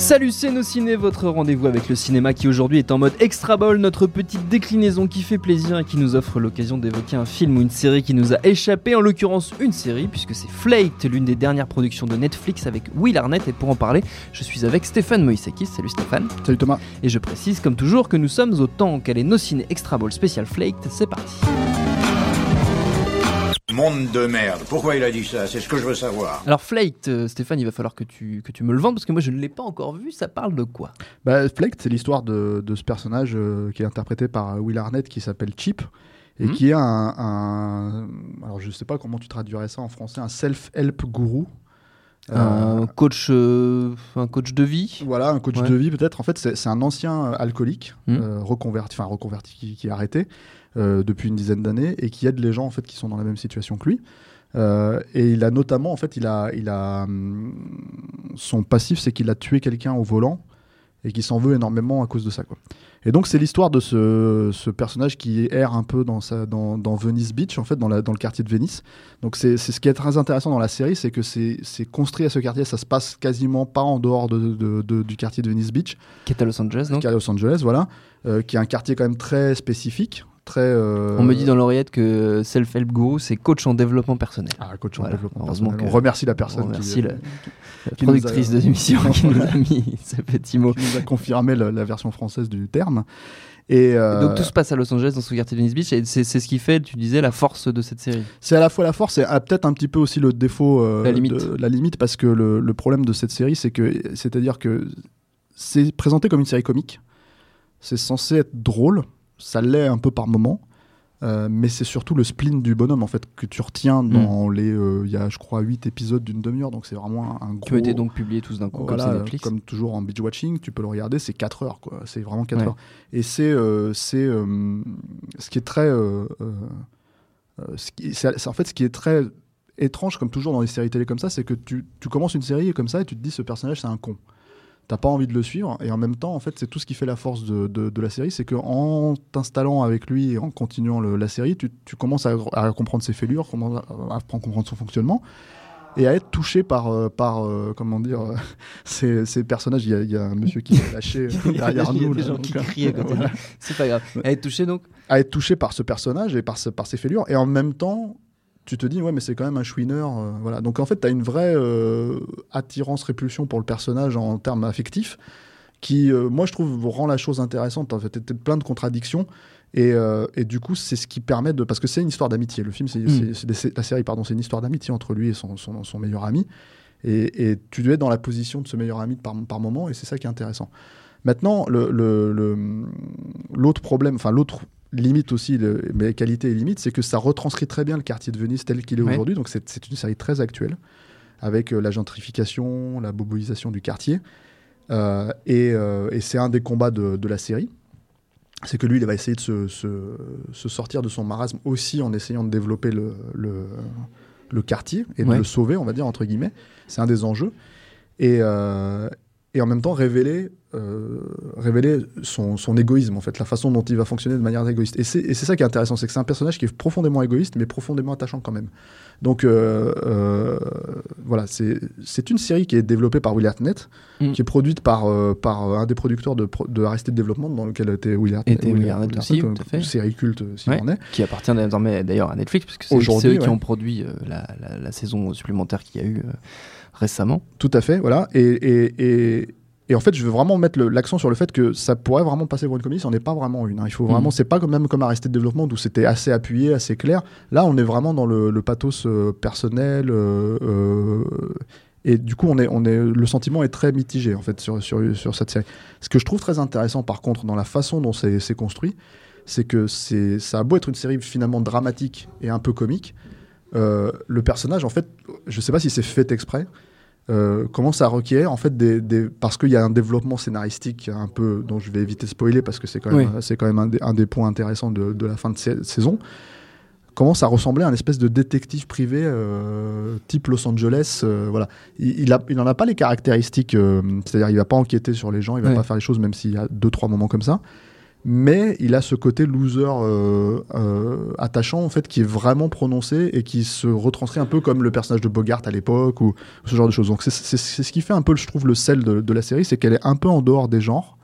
Salut, c'est nos ciné, votre rendez-vous avec le cinéma qui aujourd'hui est en mode extra ball, notre petite déclinaison qui fait plaisir et qui nous offre l'occasion d'évoquer un film ou une série qui nous a échappé, en l'occurrence une série, puisque c'est Flaked, l'une des dernières productions de Netflix avec Will Arnett. Et pour en parler, je suis avec Stéphane Moïsakis. Salut Stéphane. Salut Thomas. Et je précise, comme toujours, que nous sommes au temps qu'elle est nos ciné extra ball spécial Flaked. C'est parti. Monde de merde. Pourquoi il a dit ça? C'est ce que je veux savoir. Alors Flaked, euh, Stéphane, il va falloir que tu, que tu me le vendes parce que moi je ne l'ai pas encore vu. Ça parle de quoi? Bah, Flaked, c'est l'histoire de, de, ce personnage euh, qui est interprété par euh, Will Arnett qui s'appelle Chip et Mhm. qui est un, un- alors je sais pas comment tu traduirais ça en français, un self-help gourou. Euh, Un coach, euh, un coach de vie. Voilà, un coach Ouais. de vie peut-être. En fait, c'est un ancien euh, alcoolique euh, reconverti, enfin reconverti, qui, qui est arrêté euh, depuis une dizaine d'années et qui aide les gens en fait qui sont dans la même situation que lui. Euh, et il a notamment, en fait, il a, il a hum, son passif, c'est qu'il a tué quelqu'un au volant et qui s'en veut énormément à cause de ça. Quoi. Et donc c'est l'histoire de ce, ce personnage qui erre un peu dans, sa, dans, dans Venice Beach, en fait, dans, la, dans le quartier de Venise. Donc c'est ce qui est très intéressant dans la série, c'est que c'est c'est construit à ce quartier, ça se passe quasiment pas en dehors de, de- de- du quartier de Venice Beach, Qui est à Los Angeles, donc qui est à Los Angeles, voilà, euh, qui est un quartier quand même très spécifique, très. euh, On me dit dans l'oreillette que Self-Help Guru, c'est coach en développement personnel. Ah, coach en Voilà, développement personnel. On remercie la personne on qui, remercie la- qui La qui nous a- productrice de l'émission qui nous a mis ce petit mot. nous a confirmé la, la version française du terme. Et euh, Donc tout se passe à Los Angeles dans ce quartier de Venice Beach et c'est ce qui fait, tu disais, la force de cette série. c'est à la fois la force et ah, peut-être un petit peu aussi le défaut, euh, La limite. de- la limite, parce que le, le problème de cette série, c'est que, c'est-à-dire que c'est présenté comme une série comique. C'est censé être drôle, ça l'est un peu par moment, euh, mais c'est surtout le spleen du bonhomme en fait que tu retiens dans les, euh, il y a je crois 8 épisodes d'une demi-heure, donc c'est vraiment un, un gros. Qui ont été donc publiés tous d'un coup, Voilà, comme Netflix. comme toujours en binge watching, tu peux le regarder, c'est 4 heures quoi, c'est vraiment 4 Ouais. heures. Et c'est euh, c'est ce qui est très ce qui- c'est c'est en fait ce qui est très étrange comme toujours dans les séries télé comme ça, c'est que tu, tu commences une série comme ça et tu te dis ce personnage c'est un con. T'as pas envie de le suivre et en même temps en fait c'est tout ce qui fait la force de, de- de la série, c'est que en t'installant avec lui et en continuant le- la série, tu, tu commences à, à comprendre ses fêlures, à, à comprendre son fonctionnement et à être touché par, euh, par euh, comment dire, euh, ces, ces personnages. Il y, a, il y a un monsieur qui est lâché derrière Il y a nous. des gens donc, qui euh, crient à voilà. C'est pas grave. Elle est touchée donc À être touché par ce personnage et par, ce- par ses fêlures. Et en même temps, tu te dis, ouais, mais c'est quand même un chouineur. euh, voilà. Donc en fait, tu as une vraie euh, attirance-répulsion pour le personnage en termes affectifs qui, euh, moi, je trouve, rend la chose intéressante. En fait, t'es plein de contradictions. Et, euh, et du coup, c'est ce qui permet de. Parce que c'est une histoire d'amitié. Le film, c'est, Mm. c'est- c'est- la série, pardon, c'est une histoire d'amitié entre lui et son, son, son meilleur ami. Et, et tu dois être dans la position de ce meilleur ami par, par moment, et c'est ça qui est intéressant. Maintenant, le, le- le- l'autre problème, enfin l'autre limite aussi, le- mais qualité et limite, c'est que ça retranscrit très bien le quartier de Venise tel qu'il est Ouais. aujourd'hui. Donc c'est, une série très actuelle, avec euh, la gentrification, la boboisation du quartier. Euh, et, euh, et c'est un des combats de, de la série. C'est que lui, il va essayer de se, se- se sortir de son marasme aussi en essayant de développer le, le, le quartier et de le sauver, on va dire, entre guillemets. C'est un des enjeux. Et, et en même temps, révéler, euh, révéler son, son égoïsme, en fait, la façon dont il va fonctionner de manière égoïste. Et c'est et c'est ça qui est intéressant, c'est que c'est un personnage qui est profondément égoïste, mais profondément attachant quand même. Donc, euh, euh, voilà, c'est c'est une série qui est développée par Will Arnett, Mm. qui est produite par, par un des producteurs de, de Arrested Development, dans lequel était Will Arnett. Était Will Arnett aussi, une tout à fait. série culte, s'il Ouais. en est. qui appartient désormais d'ailleurs à Netflix, parce que c'est eux qui ont produit la, la- la saison supplémentaire qu'il y a eu récemment. Tout à fait, voilà. Et, et, et, et en fait, je veux vraiment mettre l'accent sur le fait que ça pourrait vraiment passer pour une comédie, c'en est pas vraiment une. hein. Il faut vraiment, Mhm. c'est pas comme même comme Arrested Development où c'était assez appuyé, assez clair. Là, on est vraiment dans le, le pathos euh, personnel. euh, euh, et du coup, on est, on est, le sentiment est très mitigé en fait sur, sur, sur cette série. Ce que je trouve très intéressant, par contre, dans la façon dont c'est construit, c'est que c'est, ça a beau être une série finalement dramatique et un peu comique, euh, le personnage, en fait, je sais pas si c'est fait exprès, euh, commence à requérir en fait des, des- parce qu'il y a un développement scénaristique un peu dont je vais éviter de spoiler parce que c'est quand même Oui. c'est quand même un des, un des points intéressants de, de la fin de sa- saison commence à ressembler à un espèce de détective privé euh, type Los Angeles euh, voilà il, il, a, il en a pas les caractéristiques euh, c'est-à-dire il va pas enquêter sur les gens il va Ouais. pas faire les choses même s'il y a deux trois moments comme ça mais il a ce côté loser euh, euh, attachant en fait qui est vraiment prononcé et qui se retranscrit un peu comme le personnage de Bogart à l'époque ou ce genre de choses. Donc c'est ce qui fait un peu, je trouve, le sel de, la série, c'est qu'elle est un peu en dehors des genres,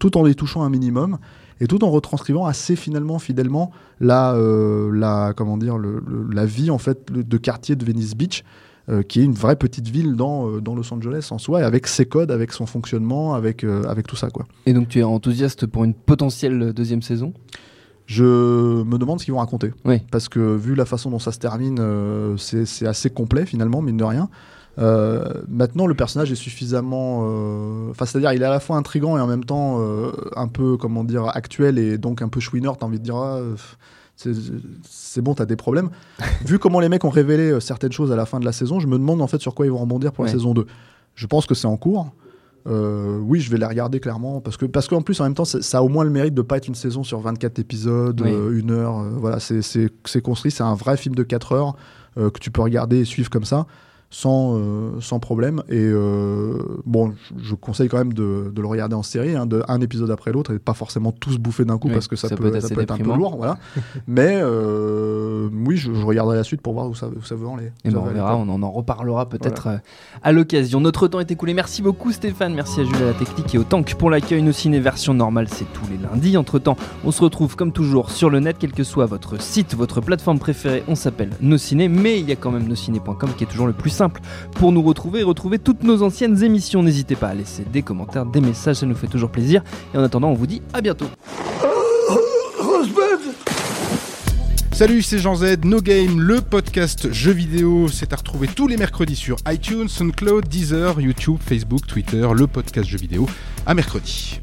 tout en les touchant un minimum et tout en retranscrivant assez finalement fidèlement la, euh, comment dire la vie en fait de quartier de Venice Beach euh, qui est une vraie petite ville dans, euh, dans Los Angeles en soi, avec ses codes, avec son fonctionnement, avec, euh, avec tout ça. Quoi. Et donc tu es enthousiaste pour une potentielle deuxième saison? Je me demande ce qu'ils vont raconter. Oui. Parce que vu la façon dont ça se termine, c'est assez complet finalement, mine de rien. Euh, maintenant, le personnage est suffisamment. Enfin, c'est-à-dire, il est à la fois intrigant et en même temps un peu, comment dire, actuel et donc un peu chouineur. T'as envie de dire, ah, c'est bon, t'as des problèmes. Vu comment les mecs ont révélé euh, certaines choses à la fin de la saison, je me demande en fait sur quoi ils vont rebondir pour la saison 2. Je pense que c'est en cours. Euh, oui, je vais les regarder clairement parce que parce qu'en plus en même temps ça, a au moins le mérite de pas être une saison sur 24 épisodes, euh, une heure. voilà, c'est construit, c'est un vrai film de 4 heures que tu peux regarder et suivre comme ça sans, euh, sans problème. Et euh, bon, je, conseille quand même de, de, le regarder en série, hein, de un épisode après l'autre, et pas forcément tous bouffer d'un coup parce que ça, peut, ça peut être un peu lourd. Voilà. Mais euh, oui, je, regarderai la suite pour voir où ça, où ça veut aller. Et ben, on verra, on en, reparlera peut-être à l'occasion. Notre temps est écoulé. Merci beaucoup Stéphane, merci à Jules à la technique et au Tank pour l'accueil. Nos ciné version normale, c'est tous les lundis. Entre temps, on se retrouve comme toujours sur le net, quel que soit votre site, votre plateforme préférée. On s'appelle Nos Ciné, mais il y a quand même nosciné.com qui est toujours le plus simple pour nous retrouver et retrouver toutes nos anciennes émissions. N'hésitez pas à laisser des commentaires, des messages, ça nous fait toujours plaisir. Et en attendant, on vous dit à bientôt. Salut, c'est Jean Z, No Game, le podcast jeux vidéo. C'est à retrouver tous les mercredis sur iTunes, SoundCloud, Deezer, YouTube, Facebook, Twitter, le podcast jeux vidéo. À mercredi.